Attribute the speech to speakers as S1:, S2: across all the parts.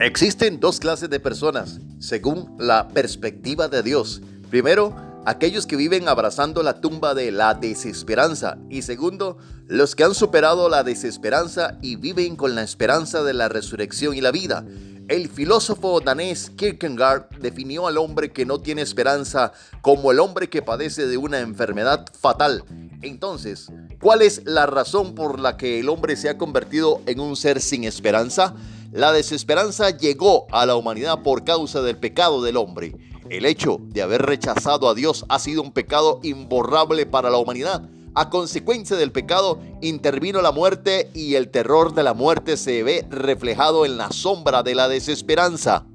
S1: Existen dos clases de personas, según la perspectiva de Dios. Primero, aquellos que viven abrazando la tumba de la desesperanza. Y segundo, los que han superado la desesperanza y viven con la esperanza de la resurrección y la vida. El filósofo danés Kierkegaard definió al hombre que no tiene esperanza como el hombre que padece de una enfermedad fatal. Entonces, ¿cuál es la razón por la que el hombre se ha convertido en un ser sin esperanza? La desesperanza llegó a la humanidad por causa del pecado del hombre. El hecho de haber rechazado a Dios ha sido un pecado imborrable para la humanidad. A consecuencia del pecado intervino la muerte y el terror de la muerte se ve reflejado en la sombra de la desesperanza.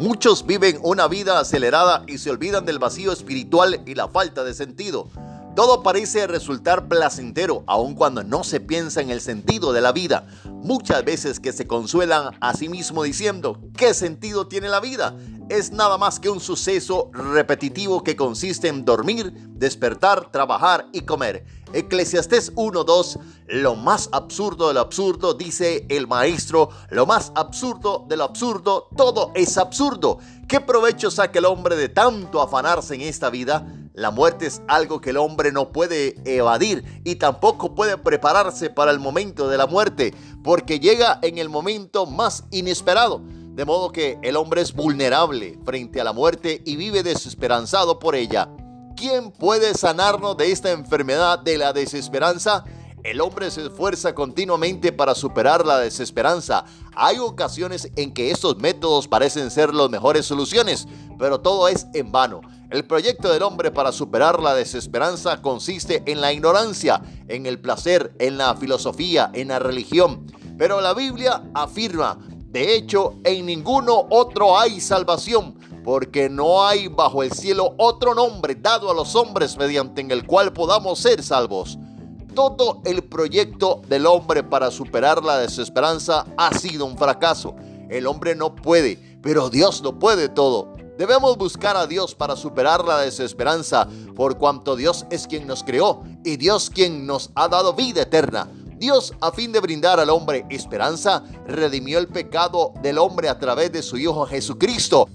S1: Muchos viven una vida acelerada y se olvidan del vacío espiritual y la falta de sentido. Todo parece resultar placentero, aun cuando no se piensa en el sentido de la vida. Muchas veces que se consuelan a sí mismo diciendo, ¿qué sentido tiene la vida? Es nada más que un suceso repetitivo que consiste en dormir, despertar, trabajar y comer. Eclesiastés 1.2, lo más absurdo de lo absurdo, dice el maestro, lo más absurdo de lo absurdo, todo es absurdo. ¿Qué provecho saca el hombre de tanto afanarse en esta vida? La muerte es algo que el hombre no puede evadir y tampoco puede prepararse para el momento de la muerte, porque llega en el momento más inesperado. De modo que el hombre es vulnerable frente a la muerte y vive desesperanzado por ella. ¿Quién puede sanarnos de esta enfermedad de la desesperanza? El hombre se esfuerza continuamente para superar la desesperanza. Hay ocasiones en que estos métodos parecen ser las mejores soluciones, pero todo es en vano. El proyecto del hombre para superar la desesperanza consiste en la ignorancia, en el placer, en la filosofía, en la religión. Pero la Biblia afirma, de hecho, en ninguno otro hay salvación, porque no hay bajo el cielo otro nombre dado a los hombres mediante el cual podamos ser salvos. Todo el proyecto del hombre para superar la desesperanza ha sido un fracaso. El hombre no puede, pero Dios lo puede todo. Debemos buscar a Dios para superar la desesperanza, por cuanto Dios es quien nos creó y Dios quien nos ha dado vida eterna. Dios, a fin de brindar al hombre esperanza, redimió el pecado del hombre a través de su Hijo Jesucristo.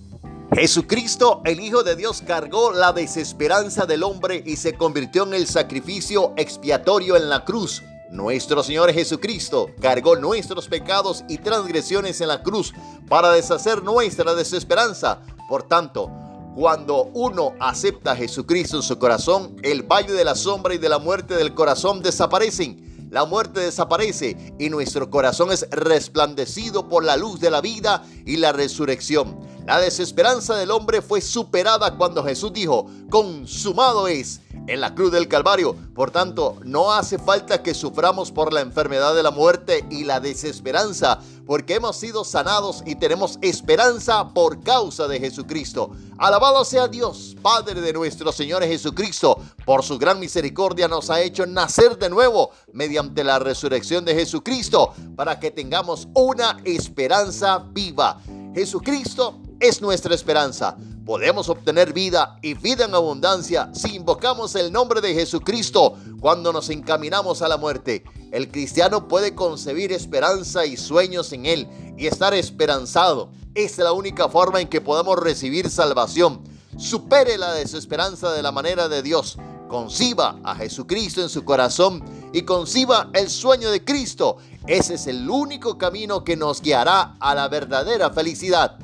S1: Jesucristo, el Hijo de Dios, cargó la desesperanza del hombre y se convirtió en el sacrificio expiatorio en la cruz. Nuestro Señor Jesucristo cargó nuestros pecados y transgresiones en la cruz para deshacer nuestra desesperanza. Por tanto, cuando uno acepta a Jesucristo en su corazón, el valle de la sombra y de la muerte del corazón desaparecen. La muerte desaparece y nuestro corazón es resplandecido por la luz de la vida y la resurrección. La desesperanza del hombre fue superada cuando Jesús dijo, consumado es en la cruz del Calvario. Por tanto, no hace falta que suframos por la enfermedad de la muerte y la desesperanza, porque hemos sido sanados y tenemos esperanza por causa de Jesucristo. Alabado sea Dios, Padre de nuestro Señor Jesucristo, por su gran misericordia nos ha hecho nacer de nuevo mediante la resurrección de Jesucristo, para que tengamos una esperanza viva. Jesucristo es nuestra esperanza. Podemos obtener vida y vida en abundancia si invocamos el nombre de Jesucristo cuando nos encaminamos a la muerte. El cristiano puede concebir esperanza y sueños en Él y estar esperanzado. Es la única forma en que podamos recibir salvación. Supere la desesperanza de la manera de Dios. Conciba a Jesucristo en su corazón y conciba el sueño de Cristo. Ese es el único camino que nos guiará a la verdadera felicidad.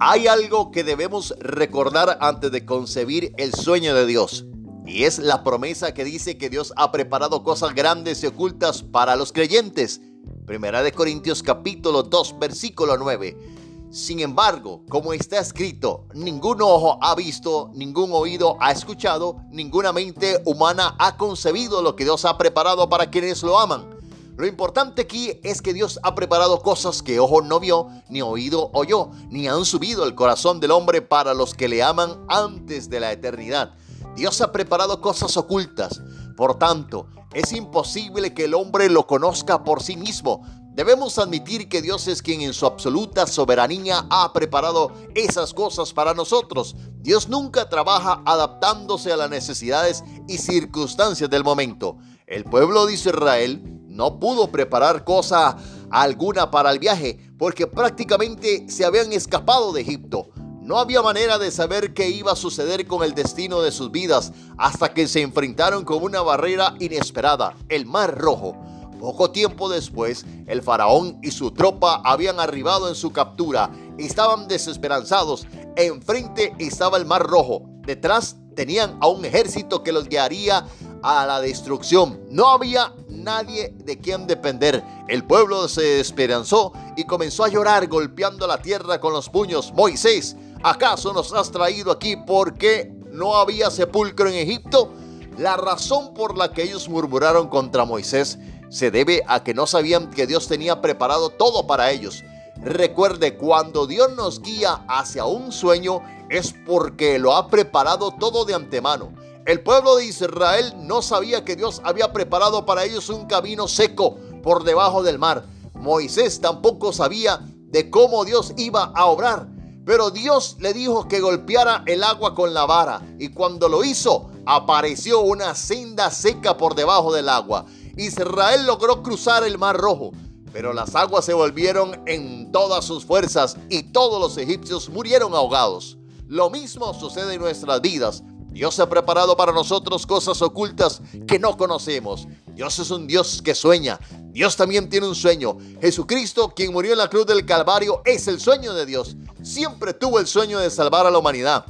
S1: Hay algo que debemos recordar antes de concebir el sueño de Dios. Y es la promesa que dice que Dios ha preparado cosas grandes y ocultas para los creyentes. Primera de Corintios capítulo 2 versículo 9. Sin embargo, como está escrito, ningún ojo ha visto, ningún oído ha escuchado, ninguna mente humana ha concebido lo que Dios ha preparado para quienes lo aman. Lo importante aquí es que Dios ha preparado cosas que ojo no vio, ni oído oyó, ni han subido el corazón del hombre para los que le aman antes de la eternidad. Dios ha preparado cosas ocultas. Por tanto, es imposible que el hombre lo conozca por sí mismo. Debemos admitir que Dios es quien en su absoluta soberanía ha preparado esas cosas para nosotros. Dios nunca trabaja adaptándose a las necesidades y circunstancias del momento. El pueblo de Israel no pudo preparar cosa alguna para el viaje, porque prácticamente se habían escapado de Egipto. No había manera de saber qué iba a suceder con el destino de sus vidas hasta que se enfrentaron con una barrera inesperada, el Mar Rojo. Poco tiempo después, el faraón y su tropa habían arribado en su captura. Estaban desesperanzados. Enfrente estaba el Mar Rojo. Detrás tenían a un ejército que los guiaría a la destrucción. No había nadie de quien depender. El pueblo se esperanzó y comenzó a llorar golpeando la tierra con los puños. Moisés, ¿acaso nos has traído aquí porque no había sepulcro en Egipto? La razón por la que ellos murmuraron contra Moisés se debe a que no sabían que Dios tenía preparado todo para ellos. Recuerde, cuando Dios nos guía hacia un sueño es porque lo ha preparado todo de antemano. El pueblo de Israel no sabía que Dios había preparado para ellos un camino seco por debajo del mar. Moisés tampoco sabía de cómo Dios iba a obrar. Pero Dios le dijo que golpeara el agua con la vara y cuando lo hizo apareció una senda seca por debajo del agua. Israel logró cruzar el mar rojo, pero las aguas se volvieron en todas sus fuerzas y todos los egipcios murieron ahogados. Lo mismo sucede en nuestras vidas. Dios ha preparado para nosotros cosas ocultas que no conocemos. Dios es un Dios que sueña. Dios también tiene un sueño. Jesucristo, quien murió en la cruz del Calvario, es el sueño de Dios. Siempre tuvo el sueño de salvar a la humanidad.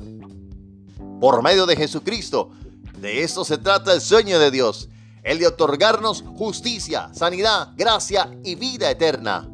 S1: Por medio de Jesucristo. De esto se trata el sueño de Dios. El de otorgarnos justicia, sanidad, gracia y vida eterna.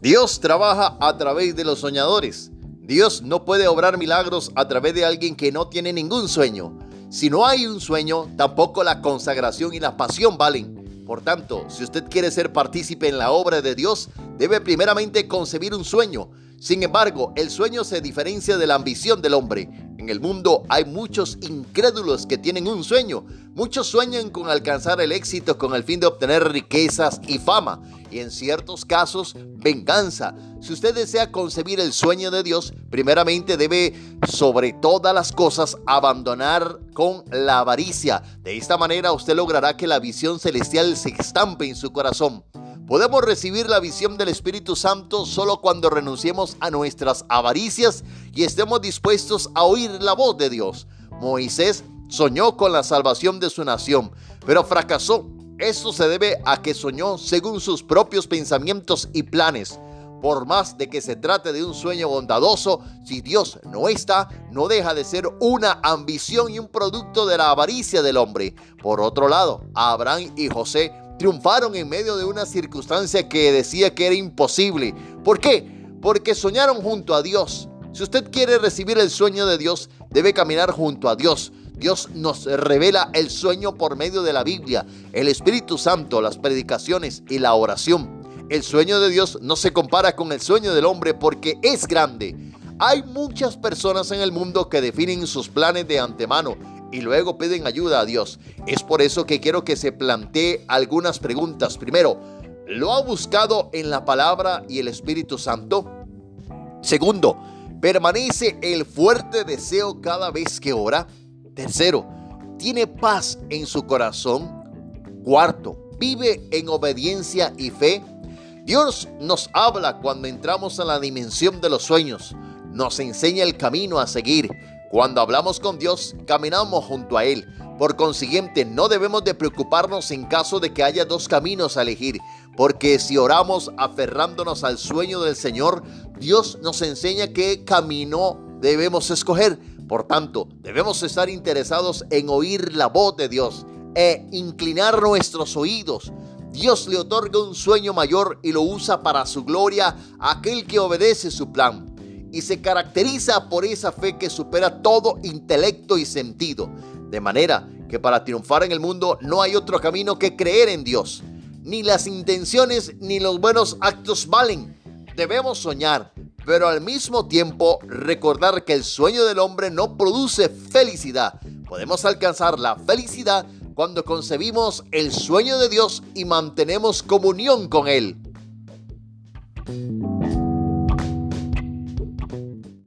S1: Dios trabaja a través de los soñadores. Dios no puede obrar milagros a través de alguien que no tiene ningún sueño. Si no hay un sueño, tampoco la consagración y la pasión valen. Por tanto, si usted quiere ser partícipe en la obra de Dios, debe primeramente concebir un sueño. Sin embargo, el sueño se diferencia de la ambición del hombre. En el mundo hay muchos incrédulos que tienen un sueño. Muchos sueñan con alcanzar el éxito con el fin de obtener riquezas y fama y en ciertos casos venganza. Si usted desea concebir el sueño de Dios, primeramente debe sobre todas las cosas abandonar con la avaricia. De esta manera usted logrará que la visión celestial se estampe en su corazón. Podemos recibir la visión del Espíritu Santo solo cuando renunciemos a nuestras avaricias y estemos dispuestos a oír la voz de Dios. Moisés soñó con la salvación de su nación, pero fracasó esto se debe a que soñó según sus propios pensamientos y planes. Por más de que se trate de un sueño bondadoso, si Dios no está, no deja de ser una ambición y un producto de la avaricia del hombre. Por otro lado, Abraham y José triunfaron en medio de una circunstancia que decía que era imposible. ¿Por qué? Porque soñaron junto a Dios. Si usted quiere recibir el sueño de Dios, debe caminar junto a Dios. Dios nos revela el sueño por medio de la Biblia, el Espíritu Santo, las predicaciones y la oración. El sueño de Dios no se compara con el sueño del hombre porque es grande. Hay muchas personas en el mundo que definen sus planes de antemano y luego piden ayuda a Dios. Es por eso que quiero que se plantee algunas preguntas. Primero, ¿lo ha buscado en la palabra y el Espíritu Santo? Segundo, ¿permanece el fuerte deseo cada vez que ora? Tercero, tiene paz en su corazón. Cuarto, vive en obediencia y fe. Dios nos habla cuando entramos en la dimensión de los sueños. Nos enseña el camino a seguir. Cuando hablamos con Dios, caminamos junto a Él. Por consiguiente, no debemos de preocuparnos en caso de que haya dos caminos a elegir, porque si oramos aferrándonos al sueño del Señor, Dios nos enseña qué camino debemos escoger. Por tanto, debemos estar interesados en oír la voz de Dios e inclinar nuestros oídos. Dios le otorga un sueño mayor y lo usa para su gloria a aquel que obedece su plan. Y se caracteriza por esa fe que supera todo intelecto y sentido. De manera que para triunfar en el mundo no hay otro camino que creer en Dios. Ni las intenciones ni los buenos actos valen. Debemos soñar, pero al mismo tiempo recordar que el sueño del hombre no produce felicidad. Podemos alcanzar la felicidad cuando concebimos el sueño de Dios y mantenemos comunión con Él.